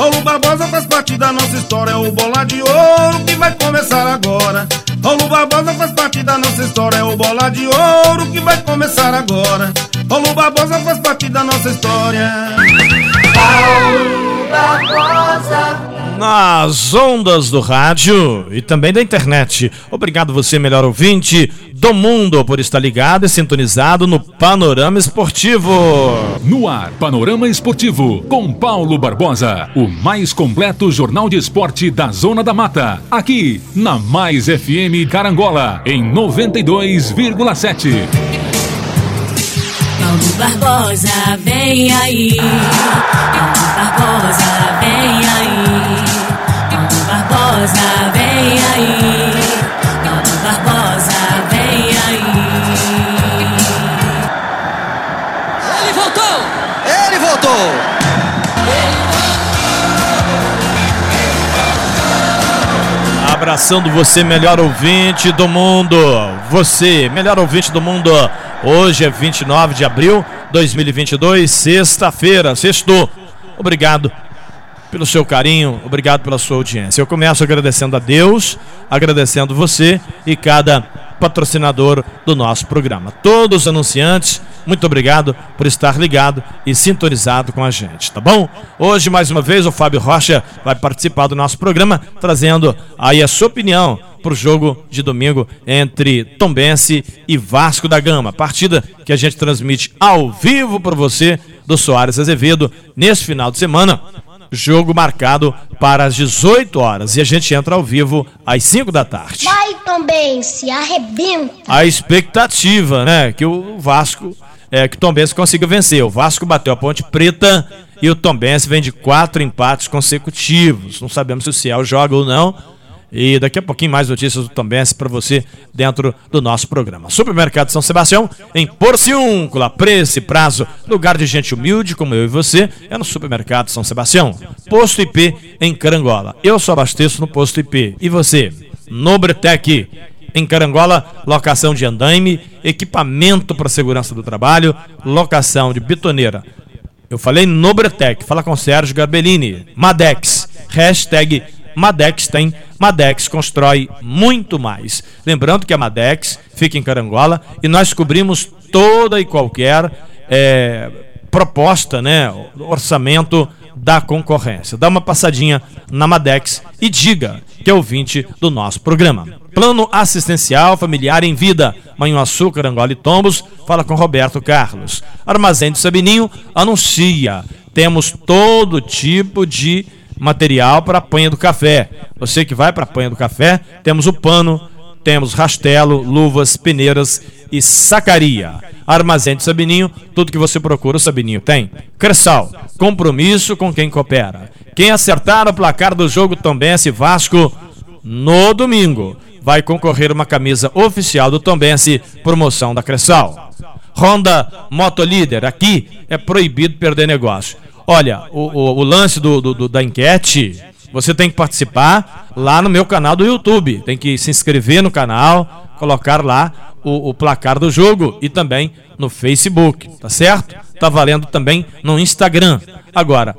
Paulo Barbosa faz parte da nossa história. É o bola de ouro que vai começar agora. Paulo Barbosa faz parte da nossa história. É o bola de ouro que vai começar agora. Paulo Barbosa faz parte da nossa história. Paulo Barbosa nas ondas do rádio e também da internet. Obrigado você, melhor ouvinte do mundo, por estar ligado e sintonizado no Panorama Esportivo. No ar, Panorama Esportivo, com Paulo Barbosa, o mais completo jornal de esporte da Zona da Mata, aqui na Mais FM Carangola, em 92,7. Paulo Barbosa, vem aí. Paulo Barbosa, vem aí. Paulo Barbosa, vem aí. Paulo Barbosa, vem aí. Ele voltou! Ele voltou! Abraçando você, melhor ouvinte do mundo. Você, melhor ouvinte do mundo. Hoje é 29 de abril de 2022, sexta-feira, sexto. Obrigado pelo seu carinho, obrigado pela sua audiência. Eu começo agradecendo a Deus, agradecendo você e cada patrocinador do nosso programa. Todos os anunciantes, muito obrigado por estar ligado e sintonizado com a gente, tá bom? Hoje, mais uma vez, o Fábio Rocha vai participar do nosso programa, trazendo aí a sua opinião para o jogo de domingo entre Tombense e Vasco da Gama. Partida que a gente transmite ao vivo para você do Soares Azevedo nesse final de semana jogo marcado para as 18 horas. E a gente entra ao vivo às 5 da tarde. Vai também, se arrebenta. A expectativa, né? Que o Vasco, é, que o Tombense consiga vencer. O Vasco bateu a Ponte Preta e o Tombense vem de quatro empates consecutivos. Não sabemos se o Ciel joga ou não. E daqui a pouquinho mais notícias do Tombense para você dentro do nosso programa. Supermercado São Sebastião, em Porciúncula, preço e prazo, lugar de gente humilde como eu e você, é no Supermercado São Sebastião. Posto IP em Carangola. Eu só abasteço no Posto IP. E você? Nobretec. Em Carangola, locação de andaime, equipamento para segurança do trabalho, locação de bitoneira. Eu falei Nobretec, fala com Sérgio Gabellini. Madex, hashtag Madex tem, Madex constrói muito mais. Lembrando que a Madex fica em Carangola e nós cobrimos toda e qualquer é, proposta, né, orçamento da concorrência. Dá uma passadinha na Madex e diga que é ouvinte do nosso programa. Plano assistencial familiar em vida. Manhuaçu, Carangola e Tombos. Fala com Roberto Carlos. Armazém do Sabininho anuncia. Temos todo tipo de material para a panha do café. Você que vai para a panha do café, temos o pano, temos rastelo, luvas, peneiras e sacaria. Armazém de Sabininho, tudo que você procura o Sabininho tem. Cressal, compromisso com quem coopera. Quem acertar o placar do jogo Tombense Vasco no domingo vai concorrer uma camisa oficial do Tombense, promoção da Cressal. Honda Motolíder, aqui é proibido perder negócio. Olha, o, o, o lance do, do, do, da enquete, você tem que participar lá no meu canal do YouTube. Tem que se inscrever no canal, colocar lá o, o placar do jogo e também no Facebook, tá certo? Tá valendo também no Instagram. Agora,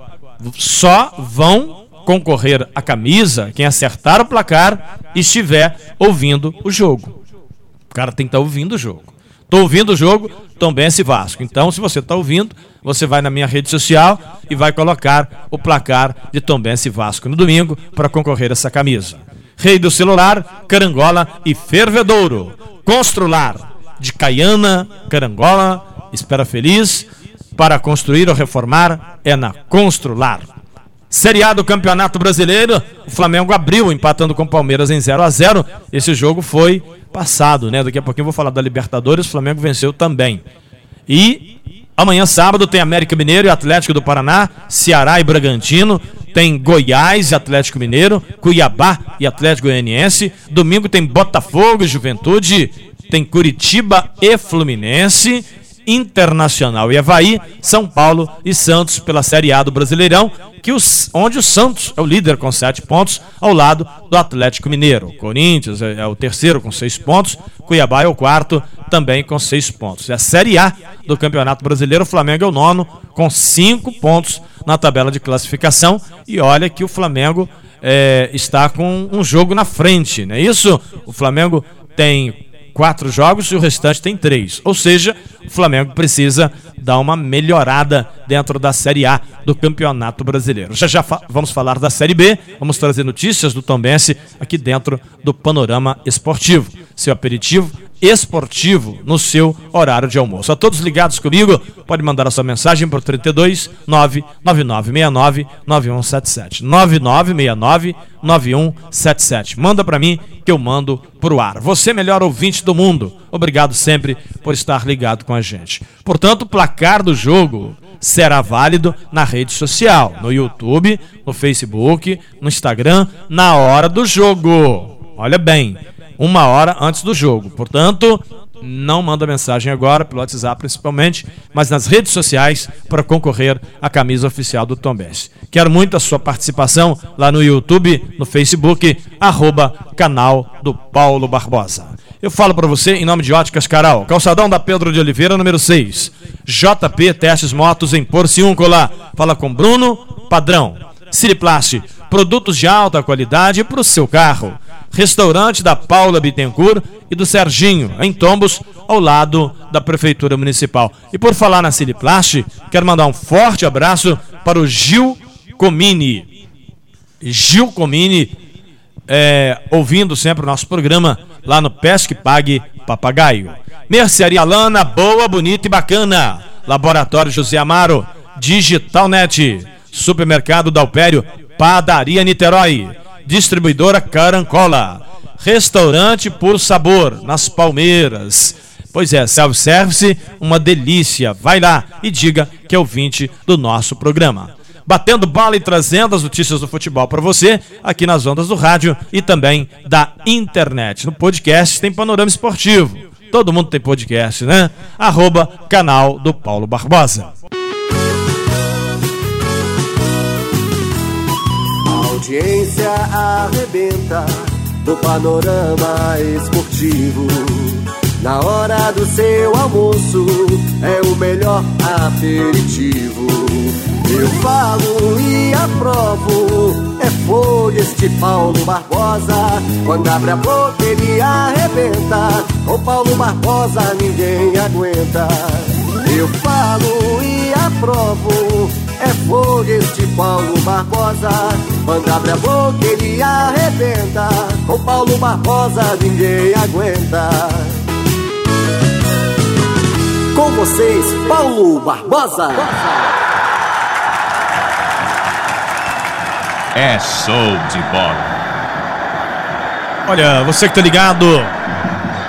só vão concorrer a camisa quem acertar o placar e estiver ouvindo o jogo. O cara tem que estar tá ouvindo o jogo. Tô ouvindo o jogo Tombense Vasco. Então, se você está ouvindo, você vai na minha rede social e vai colocar o placar de Tombense Vasco no domingo para concorrer a essa camisa. Rei do celular, Carangola e Fervedouro. Constrular de Caiana, Carangola, espera feliz. Para construir ou reformar é na Constrular. Série A do Campeonato Brasileiro, o Flamengo abriu empatando com o Palmeiras em 0 a 0 Esse jogo foi passado, né? Daqui a pouquinho eu vou falar da Libertadores, o Flamengo venceu também. E Amanhã, sábado, tem América Mineiro e Atlético do Paraná, Ceará e Bragantino, tem Goiás e Atlético Mineiro, Cuiabá e Atlético Goianiense. Domingo tem Botafogo e Juventude, tem Curitiba e Fluminense. Internacional e Havaí, São Paulo e Santos pela Série A do Brasileirão, que os, onde o Santos é o líder com sete pontos, ao lado do Atlético Mineiro. Corinthians é, é, o terceiro com seis pontos, Cuiabá é o quarto, também com seis pontos. É a Série A do Campeonato Brasileiro, o Flamengo é o nono, com cinco pontos na tabela de classificação. E olha que o Flamengo é, está com um jogo na frente, não é isso? O Flamengo tem quatro jogos e o restante tem três. Ou seja, o Flamengo precisa dar uma melhorada dentro da Série A do Campeonato Brasileiro. Já já fa vamos falar da Série B, vamos trazer notícias do Tombense aqui dentro do Panorama Esportivo. Seu aperitivo esportivo no seu horário de almoço. A todos ligados comigo, pode mandar a sua mensagem para o 32 99969 9177. 9969 9177. Manda para mim que eu mando pro ar. Você melhor ouvinte do mundo. Obrigado sempre por estar ligado com a gente. Portanto, o placar do jogo será válido na rede social, no YouTube, no Facebook, no Instagram, na hora do jogo. Olha bem, uma hora antes do jogo. Portanto, não manda mensagem agora, pelo WhatsApp principalmente, mas nas redes sociais para concorrer à camisa oficial do Tom Benz. Quero muito a sua participação lá no YouTube, no Facebook, arroba canal do Paulo Barbosa. Eu falo para você em nome de Óticas Caral, calçadão da Pedro de Oliveira, número 6. JP Testes Motos em Porciúncula. Fala com Bruno Padrão. Siriplast, produtos de alta qualidade para o seu carro restaurante da Paula Bittencourt e do Serginho, em Tombos, ao lado da Prefeitura Municipal. E por falar na Siliplast, quero mandar um forte abraço para o Gil Comini. Gil Comini, é, ouvindo sempre o nosso programa lá no Pesque Pague Papagaio. Mercearia Lana, boa, bonita e bacana. Laboratório José Amaro, Digitalnet, Supermercado Dalpério, Padaria Niterói distribuidora Carancola. Restaurante por sabor, nas Palmeiras. Pois é, self-service, uma delícia. Vai lá e diga que é ouvinte do nosso programa. Batendo bola e trazendo as notícias do futebol para você, aqui nas ondas do rádio e também da internet. No podcast tem Panorama Esportivo. Todo mundo tem podcast, né? Arroba canal do Paulo Barbosa. Audiência arrebenta do panorama esportivo. Na hora do seu almoço é o melhor aperitivo. Eu falo e aprovo, é folha este Paulo Barbosa. Quando abre a boca ele arrebenta, com Paulo Barbosa ninguém aguenta. Eu falo e aprovo, é fogo este Paulo Barbosa. Quando abre a boca ele arrebenta. Com Paulo Barbosa ninguém aguenta. Com vocês, Paulo Barbosa. É show de bola. Olha, você que tá ligado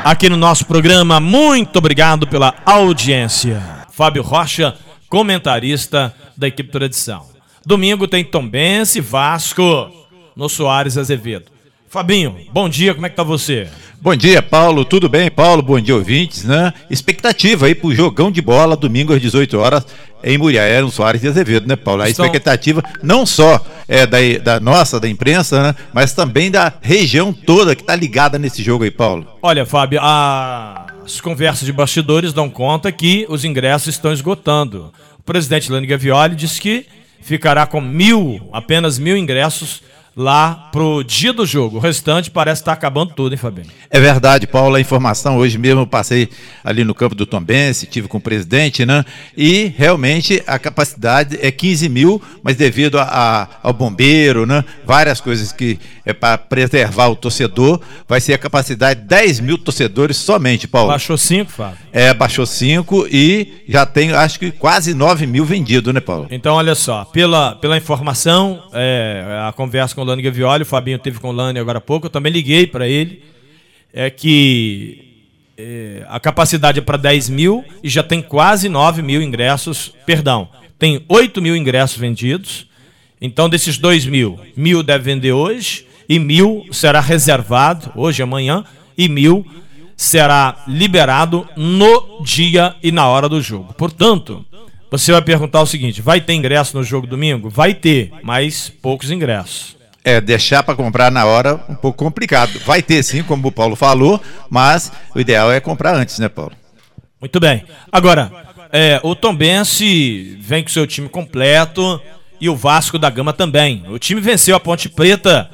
aqui no nosso programa, muito obrigado pela audiência. Fábio Rocha, comentarista da equipe Tradição. Domingo tem Tombense, Vasco, no Soares Azevedo. Fabinho, bom dia, como é que tá você? Bom dia, Paulo. Tudo bem, Paulo? Bom dia, ouvintes, né? Expectativa aí pro jogão de bola domingo às 18 horas em Muriaé, no Soares de Azevedo, né, Paulo? A Estão... expectativa não só é da, da nossa, da imprensa, né? Mas também da região toda que tá ligada nesse jogo aí, Paulo. Olha, Fábio, as conversas de bastidores dão conta que os ingressos estão esgotando. O presidente Lani Gavioli disse que ficará com mil, apenas mil ingressos lá pro dia do jogo. O restante parece estar tá acabando tudo, hein, Fabinho? É verdade, Paulo. A informação hoje mesmo eu passei ali no campo do Tombense, tive com o presidente, né? E realmente a capacidade é 15 mil, mas devido a, a, ao bombeiro, né? Várias coisas que é para preservar o torcedor, vai ser a capacidade de 10 mil torcedores somente, Paulo. Baixou 5, Fábio? É, baixou 5 e já tem, acho que quase 9 mil vendidos, né, Paulo? Então, olha só, pela, pela informação, é, a conversa com o Lani Gavioli, o Fabinho teve com o Lani agora há pouco, eu também liguei para ele, é que é, a capacidade é para 10 mil e já tem quase 9 mil ingressos, perdão, tem 8 mil ingressos vendidos Então, desses dois mil, mil deve vender hoje e mil será reservado hoje amanhã e mil será liberado no dia e na hora do jogo. Portanto, você vai perguntar o seguinte: vai ter ingresso no jogo domingo? Vai ter, mas poucos ingressos. É, deixar para comprar na hora um pouco complicado. Vai ter sim, como o Paulo falou, mas o ideal é comprar antes, né, Paulo? Muito bem. Agora, é, o Tombense vem com seu time completo e o Vasco da Gama também. O time venceu a Ponte Preta.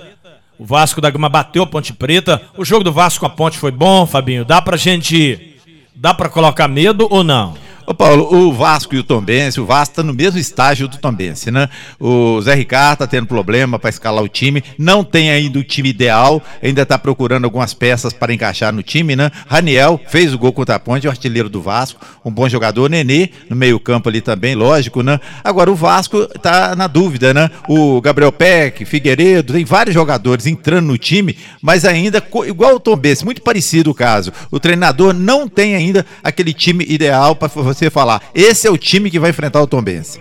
O Vasco da Gama bateu a Ponte Preta. O jogo do Vasco com a Ponte foi bom, Fabinho. Dá pra gente. Dá pra colocar medo ou não? Ô Paulo, o Vasco e o Tombense, o Vasco está no mesmo estágio do Tombense, né? O Zé Ricardo está tendo problema para escalar o time, não tem ainda o time ideal, ainda está procurando algumas peças para encaixar no time, né? Raniel fez o gol contra a Ponte, o artilheiro do Vasco, um bom jogador, Nenê no meio-campo ali também, lógico, né? Agora o Vasco está na dúvida, né? O Gabriel Peck, Figueiredo, tem vários jogadores entrando no time, mas ainda igual o Tombense, muito parecido o caso. O treinador não tem ainda aquele time ideal para você falar, esse é o time que vai enfrentar o Tombense.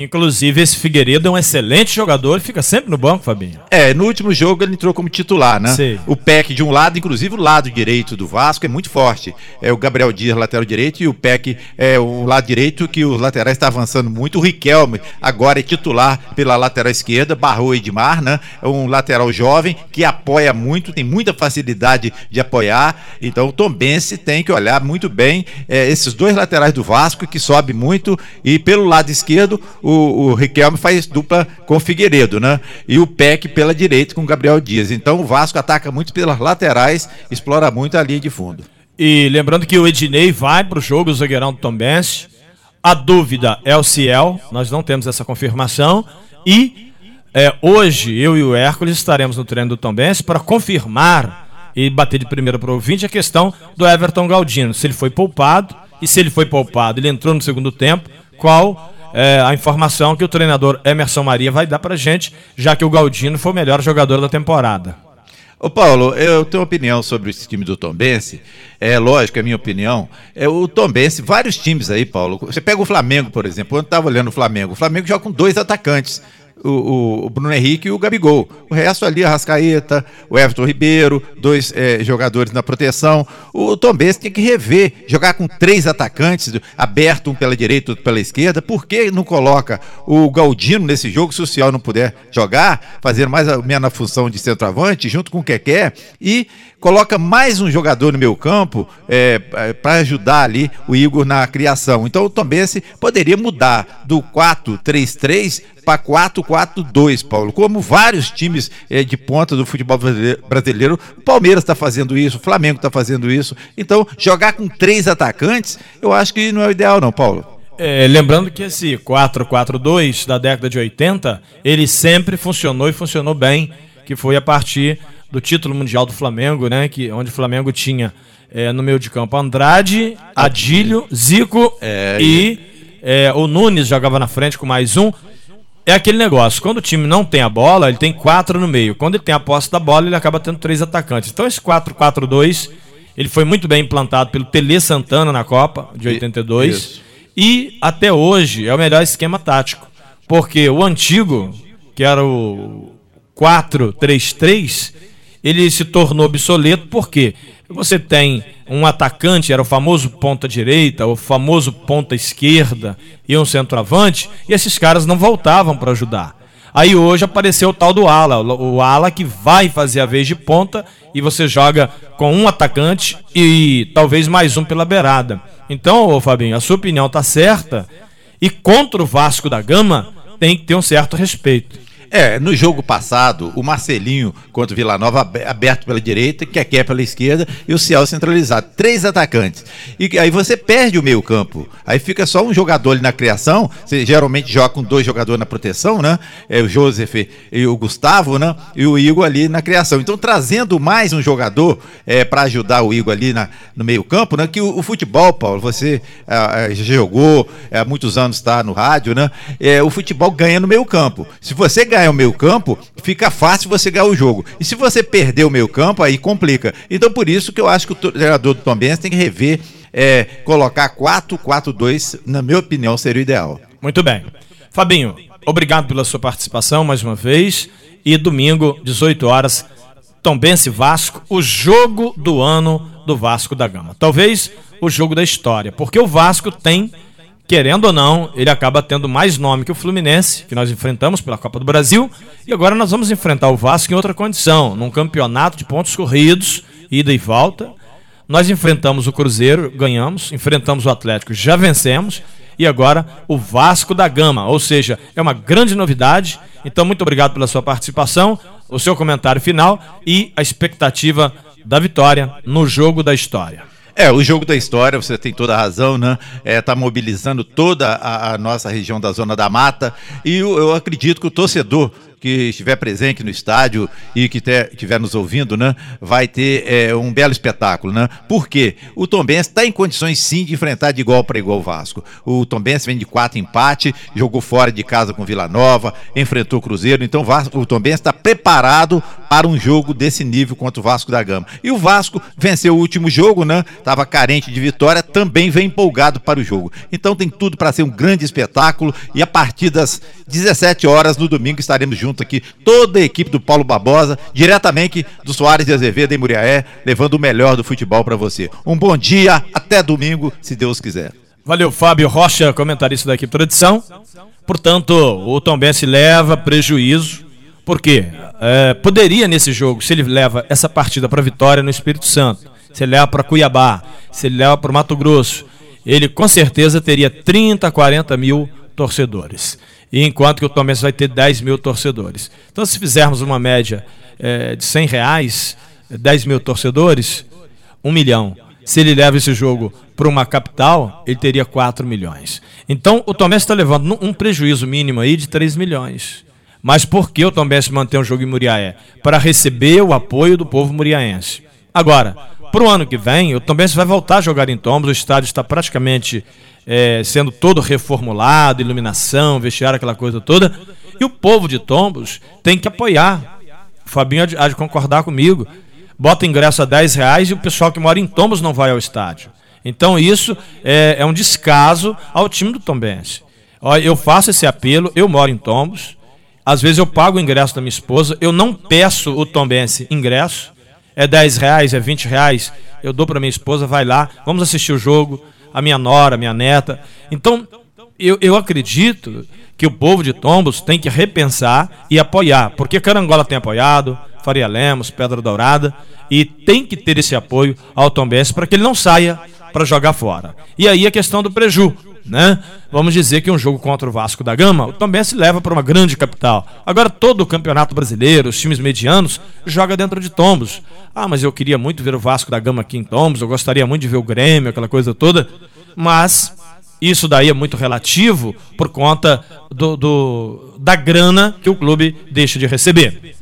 Inclusive, esse Figueiredo é um excelente jogador e fica sempre no banco, Fabinho. É, no último jogo ele entrou como titular, né? Sim. O PEC de um lado, inclusive o lado direito do Vasco é muito forte. É o Gabriel Dias, lateral direito, e o PEC é o lado direito que os laterais estão avançando muito. O Riquelme agora é titular pela lateral esquerda, barrou Edmar, né? É um lateral jovem que apoia muito, tem muita facilidade de apoiar. Então o Tom Bense tem que olhar muito bem é, esses dois laterais do Vasco que sobe muito e pelo lado esquerdo o o, o Riquelme faz dupla com o Figueiredo, né? E o Peck pela direita com o Gabriel Dias. Então o Vasco ataca muito pelas laterais, explora muito a linha de fundo. E lembrando que o Ednei vai para o jogo, o zagueirão do Tombense. A dúvida é o Ciel, nós não temos essa confirmação. E é, hoje eu e o Hércules estaremos no treino do Tombense para confirmar e bater de primeira para o ouvinte a questão do Everton Galdino. Se ele foi poupado e se ele foi poupado, ele entrou no segundo tempo, qual é, a informação que o treinador Emerson Maria vai dar pra gente, já que o Galdino foi o melhor jogador da temporada. Ô Paulo, eu tenho opinião sobre esse time do Tombense. É lógico, é minha opinião. É o Tombense, vários times aí, Paulo. Você pega o Flamengo, por exemplo. Eu estava olhando o Flamengo. O Flamengo joga com dois atacantes o, o, Bruno Henrique e o Gabigol. O resto ali, a Rascaeta, o Everton Ribeiro, dois é, jogadores na proteção. O Tom Benz tem que rever, jogar com três atacantes, aberto um pela direita, outro pela esquerda. Por que não coloca o Galdino nesse jogo, se o Cial não puder jogar, fazendo mais ou menos a função de centroavante, junto com o Keké, e coloca mais um jogador no meu campo é, é para ajudar ali o Igor na criação. Então o Tom Benz poderia mudar do 4-3-3 para 4-4-2, Paulo. Como vários times é, de ponta do futebol brasileiro, o Palmeiras está fazendo isso, o Flamengo está fazendo isso. Então, jogar com três atacantes, eu acho que não é o ideal, não, Paulo. É, lembrando que esse 4-4-2 da década de 80, ele sempre funcionou e funcionou bem, que foi a partir do título mundial do Flamengo, né? Que, onde o Flamengo tinha é, no meio de campo Andrade, Adílio, Zico é, e é, o Nunes jogava na frente com mais um é aquele negócio, quando o time não tem a bola, ele tem quatro no meio. Quando ele tem a posse da bola, ele acaba tendo três atacantes. Então esse 4-4-2, ele foi muito bem implantado pelo Tele Santana na Copa de 82. Isso. E até hoje é o melhor esquema tático. Porque o antigo, que era o 4-3-3, ele se tornou obsoleto porque você tem um atacante, era o famoso ponta direita, o famoso ponta esquerda e um centroavante, e esses caras não voltavam para ajudar. Aí hoje apareceu o tal do ala, o ala que vai fazer a vez de ponta e você joga com um atacante e talvez mais um pela beirada. Então, ô Fabinho, a sua opinião tá certa e contra o Vasco da Gama tem que ter um certo respeito. É, no jogo passado, o Marcelinho contra o Vila Nova aberto pela direita, Keké pela esquerda e o Ciel centralizado. Três atacantes. E aí você perde o meio campo. Aí fica só um jogador ali na criação. Você geralmente joga com dois jogadores na proteção, né? É o Joseph e o Gustavo, né? E o Igor ali na criação. Então trazendo mais um jogador é, para ajudar o Igor ali na, no meio campo, né? Que o, o futebol, Paulo, você é, já jogou, é, há muitos anos está no rádio, né? É, o futebol ganha no meio campo. Se você ganha ganha o meio campo, fica fácil você ganhar o jogo. E se você perder o meio campo, aí complica. Então por isso que eu acho que o treinador do Tom Benz tem que rever, é, colocar 4-4-2, na minha opinião, seria o ideal. Muito bem. Fabinho, obrigado pela sua participação mais uma vez. E domingo, 18 horas, Tombense Vasco, o jogo do ano do Vasco da Gama. Talvez o jogo da história, porque o Vasco tem, querendo ou não, ele acaba tendo mais nome que o Fluminense, que nós enfrentamos pela Copa do Brasil, e agora nós vamos enfrentar o Vasco em outra condição, num campeonato de pontos corridos, ida e volta. Nós enfrentamos o Cruzeiro, ganhamos, enfrentamos o Atlético, já vencemos, e agora o Vasco da Gama, ou seja, é uma grande novidade. Então, muito obrigado pela sua participação, o seu comentário final e a expectativa da vitória no jogo da história. É, o jogo da história, você tem toda a razão, né? É, tá mobilizando toda a, a nossa região da Zona da Mata e eu, eu acredito que o torcedor que estiver presente no estádio e que estiver nos ouvindo, né, vai ter é, um belo espetáculo, né? Porque o Tombense está em condições sim de enfrentar de igual para igual o Vasco. O Tombense vem de quatro empate, jogou fora de casa com Vila Nova, enfrentou o Cruzeiro, então o Tombense está preparado para um jogo desse nível contra o Vasco da Gama. E o Vasco venceu o último jogo, né? Tava carente de vitória, também vem empolgado para o jogo. Então tem tudo para ser um grande espetáculo e a partir das 17 horas no domingo estaremos junto aqui, toda a equipe do Paulo Barbosa, diretamente do Soares de Azevedo em Muriaé, levando o melhor do futebol para você. Um bom dia, até domingo, se Deus quiser. Valeu, Fábio Rocha, comentarista da equipe Tradição. Portanto, o Tom Bense leva prejuízo, porque é, poderia nesse jogo, se ele leva essa partida para Vitória no Espírito Santo, se ele leva para Cuiabá, se ele leva para Mato Grosso, ele com certeza teria 30, 40 mil torcedores enquanto que o Tomense vai ter 10 mil torcedores. Então, se fizermos uma média é, de 100 reais, 10 mil torcedores, 1 milhão. Se ele leva esse jogo para uma capital, ele teria 4 milhões. Então, o Tomé está levando um prejuízo mínimo aí de 3 milhões. Mas por que o Tomé mantém um jogo em Muriaé? Para receber o apoio do povo muriaense. Agora, para o ano que vem, o Tombense vai voltar a jogar em Tombos, o estádio está praticamente é, sendo todo reformulado, iluminação, vestiário, aquela coisa toda. E o povo de Tombos tem que apoiar. O Fabinho há de, concordar comigo. Bota ingresso a 10 reais e o pessoal que mora em Tombos não vai ao estádio. Então isso é, é um descaso ao time do Tombense. Eu faço esse apelo, eu moro em Tombos. Às vezes eu pago o ingresso da minha esposa, eu não peço o Tombense ingresso é 10 reais, é 20 reais, eu dou para minha esposa, vai lá, vamos assistir o jogo, a minha nora, a minha neta. Então, eu, eu acredito que o povo de Tombos tem que repensar e apoiar, porque Carangola tem apoiado, Faria Lemos, Pedra Dourada, e tem que ter esse apoio ao Tombense para que ele não saia para jogar fora. E aí a questão do preju né? Vamos dizer que um jogo contra o Vasco da Gama também se leva para uma grande capital. Agora todo o Campeonato Brasileiro, os times medianos, joga dentro de Tombos. Ah, mas eu queria muito ver o Vasco da Gama aqui em Tombos, eu gostaria muito de ver o Grêmio, aquela coisa toda. Mas isso daí é muito relativo por conta do, do da grana que o clube deixa de receber.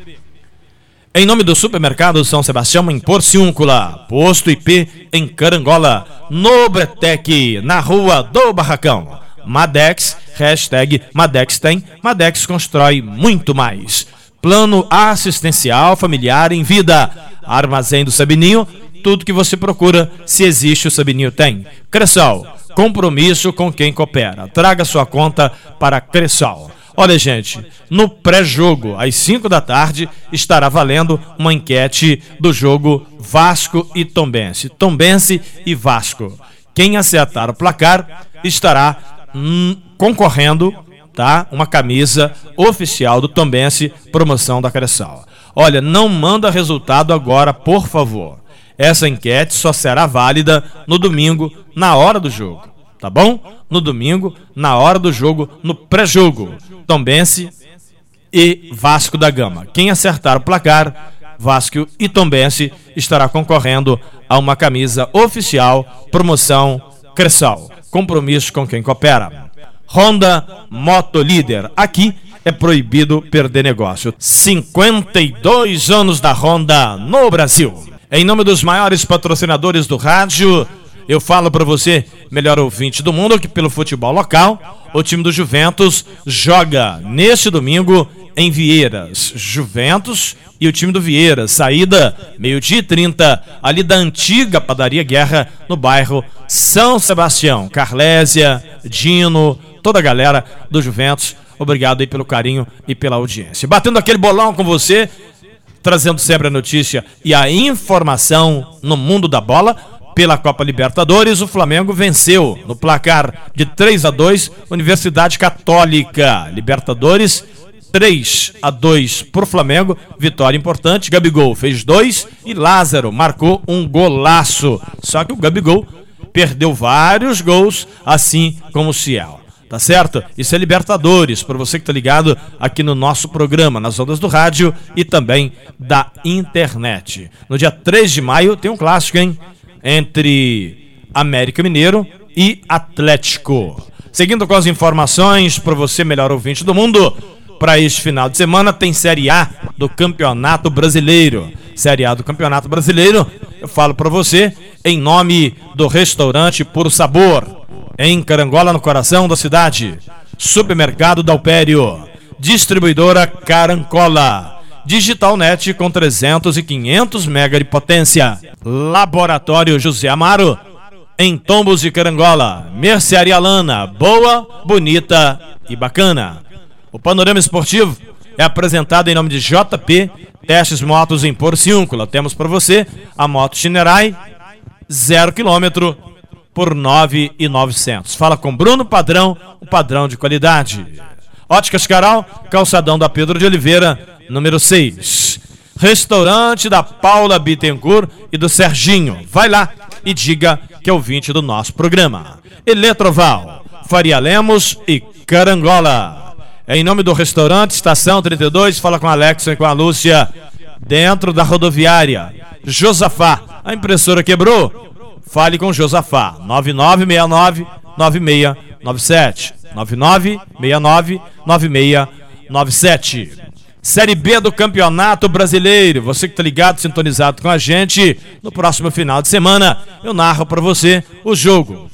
Em nome do supermercado São Sebastião em Porciúncula, posto IP em Carangola, no Betec, na rua do Barracão. Madex, hashtag Madex tem, Madex constrói muito mais. Plano assistencial familiar em vida. Armazém do Sabininho, tudo que você procura, se existe o Sabininho tem. Cressol, compromisso com quem coopera. Traga sua conta para Cressol. Olha, gente, no pré-jogo, às 5 da tarde, estará valendo uma enquete do jogo Vasco e Tombense. Tombense e Vasco. Quem acertar o placar estará hum, concorrendo, tá? Uma camisa oficial do Tombense, promoção da Cressal. Olha, não manda resultado agora, por favor. Essa enquete só será válida no domingo, na hora do jogo tá bom? No domingo, na hora do jogo, no pré-jogo. Tombense e Vasco da Gama. Quem acertar o placar, Vasco e Tombense estará concorrendo a uma camisa oficial promoção Cressal. Compromisso com quem coopera. Honda Moto Líder. Aqui é proibido perder negócio. 52 anos da Honda no Brasil. Em nome dos maiores patrocinadores do rádio, eu falo para você, melhor ouvinte do mundo, que pelo futebol local, o time do Juventus joga neste domingo em Vieiras. Juventus e o time do Vieira. Saída meio-dia e 30, ali da antiga Padaria Guerra, no bairro São Sebastião. Carlésia, Dino, toda a galera do Juventus Obrigado aí pelo carinho e pela audiência. Batendo aquele bolão com você, trazendo sempre a notícia e a informação no mundo da bola. Pela Copa Libertadores, o Flamengo venceu no placar de 3 a 2 Universidade Católica. Libertadores 3 a 2 por Flamengo, vitória importante. Gabigol fez dois e Lázaro marcou um golaço. Só que o Gabigol perdeu vários gols, assim como o Ciel. Tá certo? Isso é Libertadores, para você que tá ligado aqui no nosso programa, nas ondas do rádio e também da internet. No dia 3 de maio tem um clássico, hein? Entre América Mineiro e Atlético. Seguindo com as informações para você, melhor ouvinte do mundo, para este final de semana tem Série A do Campeonato Brasileiro. Série A do Campeonato Brasileiro, eu falo para você em nome do restaurante Puro Sabor, em Carangola, no coração da cidade. Supermercado Dalpério, distribuidora Carancola. Digitalnet com 300 e 500 mega de potência. Laboratório José Amaro, em Tombos de Carangola. Mercearia Lana, boa, bonita e bacana. O panorama esportivo é apresentado em nome de JP Testes Motos em Porciúncula. Temos para você a moto Chinerai, zero quilômetro por 9,900. Fala com Bruno Padrão, o padrão de qualidade. Óticas Caral, calçadão da Pedro de Oliveira, número 6. Restaurante da Paula Bittencourt e do Serginho. Vai lá e diga que é o 20 do nosso programa. Eletroval, Faria Lemos e Carangola. É em nome do restaurante Estação 32, fala com a Alexa e com a Lúcia, dentro da rodoviária. Josafá, a impressora quebrou? Fale com Josafá, 9969 9697. 9969 9697. Série B do Campeonato Brasileiro. Você que está ligado, sintonizado com a gente, no próximo final de semana eu narro para você o jogo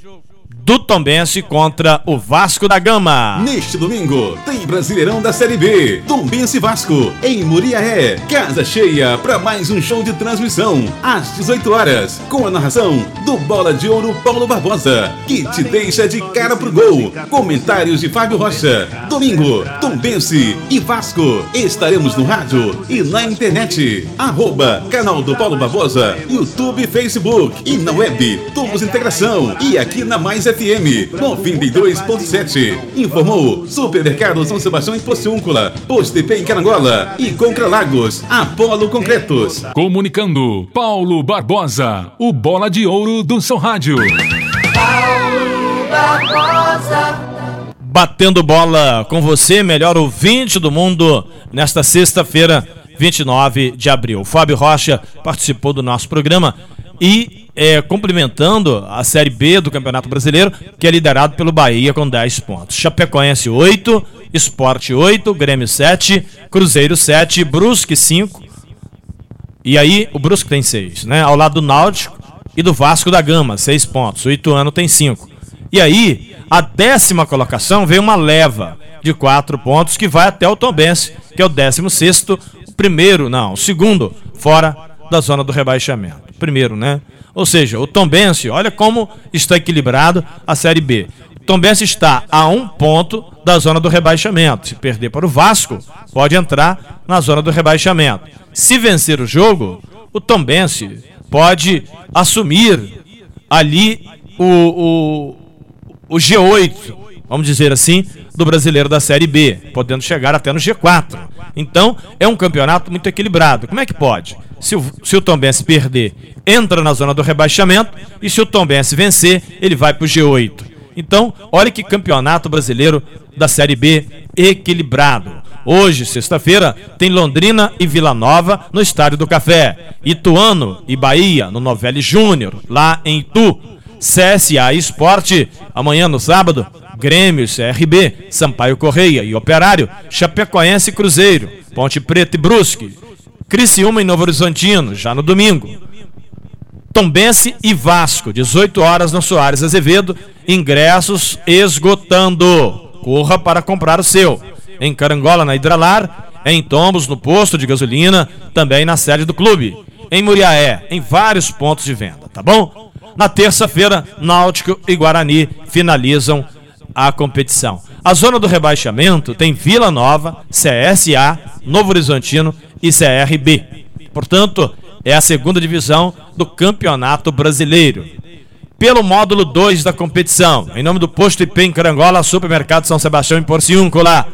do Tombense contra o Vasco da Gama. Neste domingo, tem Brasileirão da Série B. Tombense Vasco, em Muriaé. Casa cheia para mais um show de transmissão. Às 18 horas, com a narração do Bola de Ouro Paulo Barbosa, que te deixa de cara pro gol. Comentários de Fábio Rocha. Domingo, Tombense e Vasco. Estaremos no rádio e na internet. Arroba, canal do Paulo Barbosa, YouTube, Facebook e na web. Tomos Integração. E aqui na Mais FM 92.7. Informou Supermercado São Sebastião em Pociúncula, Postepê em Carangola e Concra Lagos, Apolo Concretos. Comunicando Paulo Barbosa, o bola de ouro do seu rádio. Paulo Barbosa. Batendo bola com você, melhor ouvinte do mundo, nesta sexta-feira, 29 de abril. Fábio Rocha participou do nosso programa e é, cumprimentando a Série B do Campeonato Brasileiro, que é liderado pelo Bahia com 10 pontos. Chapecoense 8, Esporte 8, Grêmio 7, Cruzeiro 7, Brusque 5. E aí o Brusque tem 6, né? Ao lado do Náutico e do Vasco da Gama, 6 pontos. O Ituano tem 5. E aí, a décima colocação vem uma leva de 4 pontos que vai até o Tombense, que é o décimo sexto, o primeiro, não, o segundo, fora da zona do rebaixamento. Primeiro, né? Ou seja, o Tombense, olha como está equilibrado a Série B. Tombense está a um ponto da zona do rebaixamento. Se perder para o Vasco, pode entrar na zona do rebaixamento. Se vencer o jogo, o Tombense pode assumir ali o, o, o G8, vamos dizer assim, do brasileiro da Série B, podendo chegar até no G4. Então, é um campeonato muito equilibrado. Como é que pode? Se o, se o Tombense perder, entra na zona do rebaixamento, e se o Tombense vencer, ele vai para o G8. Então, olha que campeonato brasileiro da Série B equilibrado. Hoje, sexta-feira, tem Londrina e Vila Nova no Estádio do Café. Ituano e Bahia no Novelli Júnior, lá em Itu. CSA Esporte, amanhã no sábado, Grêmio, CRB, Sampaio Correia e Operário, Chapecoense e Cruzeiro, Ponte Preta e Brusque, Criciúma e Novo Horizontino, já no domingo. Tombense e Vasco, 18 horas no Soares Azevedo, ingressos esgotando. Corra para comprar o seu. Em Carangola, na Hidralar, em Tombos, no posto de gasolina, também na sede do clube. Em Muriaé, em vários pontos de venda, tá bom? Na terça-feira, Náutico e Guarani finalizam a competição. A zona do rebaixamento tem Vila Nova, CSA, Novo Horizontino e CRB. Portanto, é a segunda divisão do Campeonato Brasileiro. Pelo módulo 2 da competição, em nome do Posto IP em Carangola, Supermercado São Sebastião em Porciúncula,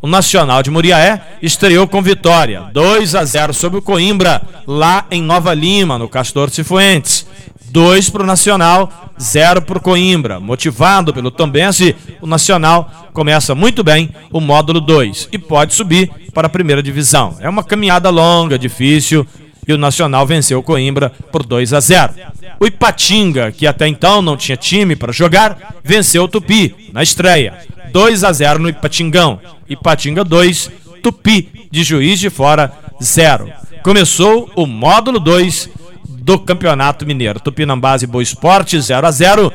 o Nacional de Muriaé estreou com vitória, 2 a 0 sobre o Coimbra, lá em Nova Lima, no Castor Cifuentes. 2 para o Nacional, 0 para o Coimbra. Motivado pelo Tombense, o Nacional começa muito bem o módulo 2 e pode subir para a primeira divisão. É uma caminhada longa, difícil, e o Nacional venceu o Coimbra por 2 a 0. O Ipatinga, que até então não tinha time para jogar, venceu o Tupi na estreia. 2 a 0 no Ipatingão. Ipatinga 2, Tupi de Juiz de Fora 0. Começou o módulo 2 do Campeonato Mineiro. Tupinambás e Boa Esporte 0 a 0.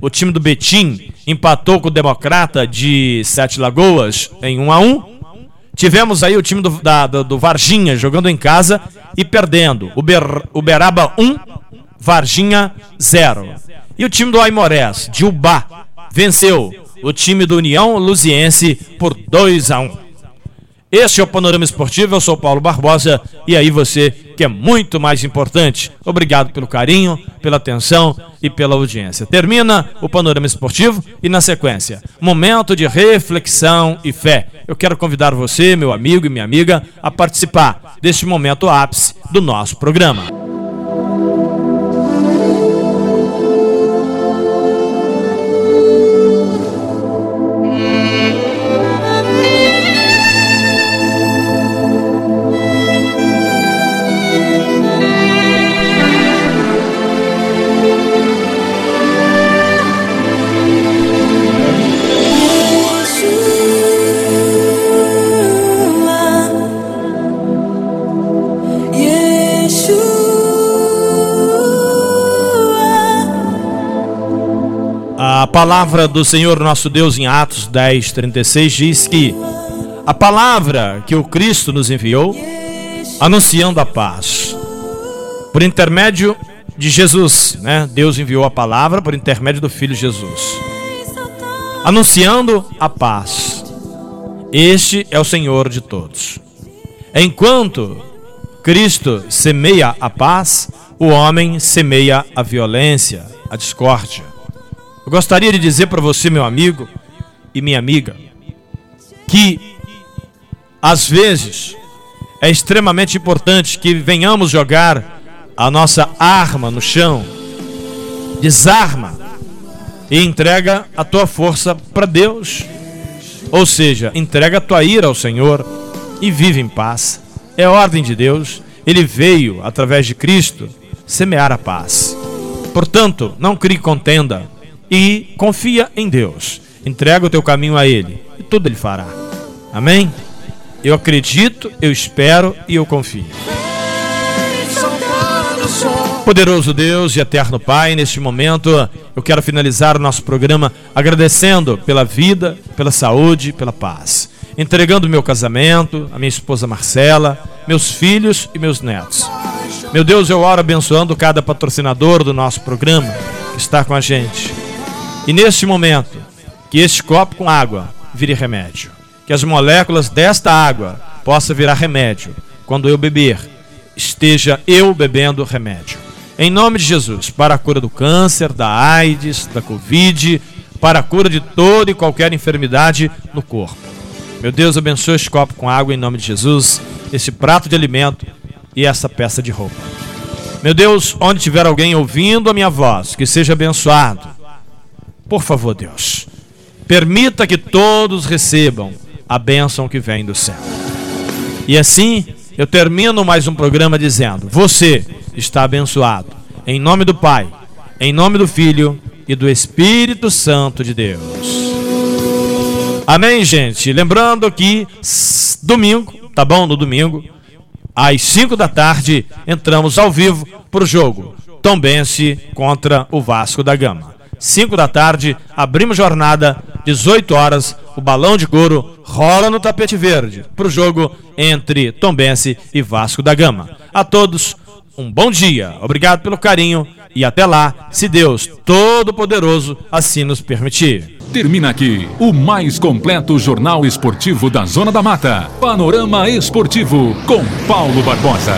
O time do Betim empatou com o Democrata de Sete Lagoas em 1 a 1. Tivemos aí o time do, da, do, do Varginha jogando em casa e perdendo. Uber, Uberaba 1, Varginha 0. E o time do Aimorés, de Ubá, venceu o time do União Luziense por 2 a 1. Este é o Panorama Esportivo, eu sou Paulo Barbosa e aí você que é muito mais importante. Obrigado pelo carinho, pela atenção e pela audiência. Termina o Panorama Esportivo e na sequência, momento de reflexão e fé. Eu quero convidar você, meu amigo e minha amiga, a participar deste momento ápice do nosso programa. A palavra do Senhor nosso Deus em Atos 10, 36 diz que a palavra que o Cristo nos enviou, anunciando a paz, por intermédio de Jesus, né? Deus enviou a palavra por intermédio do Filho Jesus, anunciando a paz. Este é o Senhor de todos. Enquanto Cristo semeia a paz, o homem semeia a violência, a discórdia. Eu gostaria de dizer para você, meu amigo e minha amiga, que às vezes é extremamente importante que venhamos jogar a nossa arma no chão, desarma e entrega a tua força para Deus. Ou seja, entrega a tua ira ao Senhor e vive em paz. É ordem de Deus. Ele veio, através de Cristo, semear a paz. Portanto, não crie contenda, e confia em Deus. Entrega o teu caminho a Ele e tudo Ele fará. Amém? Eu acredito, eu espero e eu confio. Poderoso Deus e eterno Pai, neste momento eu quero finalizar o nosso programa agradecendo pela vida, pela saúde, pela paz. Entregando meu casamento, a minha esposa Marcela, meus filhos e meus netos. Meu Deus, eu oro abençoando cada patrocinador do nosso programa que está com a gente e neste momento, que este copo com água vire remédio. Que as moléculas desta água possa virar remédio. Quando eu beber, esteja eu bebendo remédio. Em nome de Jesus, para a cura do câncer, da AIDS, da Covid, para a cura de toda e qualquer enfermidade no corpo. Meu Deus, abençoe este copo com água em nome de Jesus, esse prato de alimento e essa peça de roupa. Meu Deus, onde tiver alguém ouvindo a minha voz, que seja abençoado por favor, Deus, permita que todos recebam a bênção que vem do céu. E assim, eu termino mais um programa dizendo: Você está abençoado. Em nome do Pai, em nome do Filho e do Espírito Santo de Deus. Amém, gente? Lembrando que domingo, tá bom? No domingo, às 5 da tarde, entramos ao vivo para o jogo Tombense contra o Vasco da Gama. 5 da tarde, abrimos jornada, 18 horas, o balão de couro rola no tapete verde para o jogo entre Tombense e Vasco da Gama. A todos, um bom dia, obrigado pelo carinho e até lá, se Deus Todo-Poderoso assim nos permitir. Termina aqui o mais completo jornal esportivo da Zona da Mata. Panorama Esportivo com Paulo Barbosa.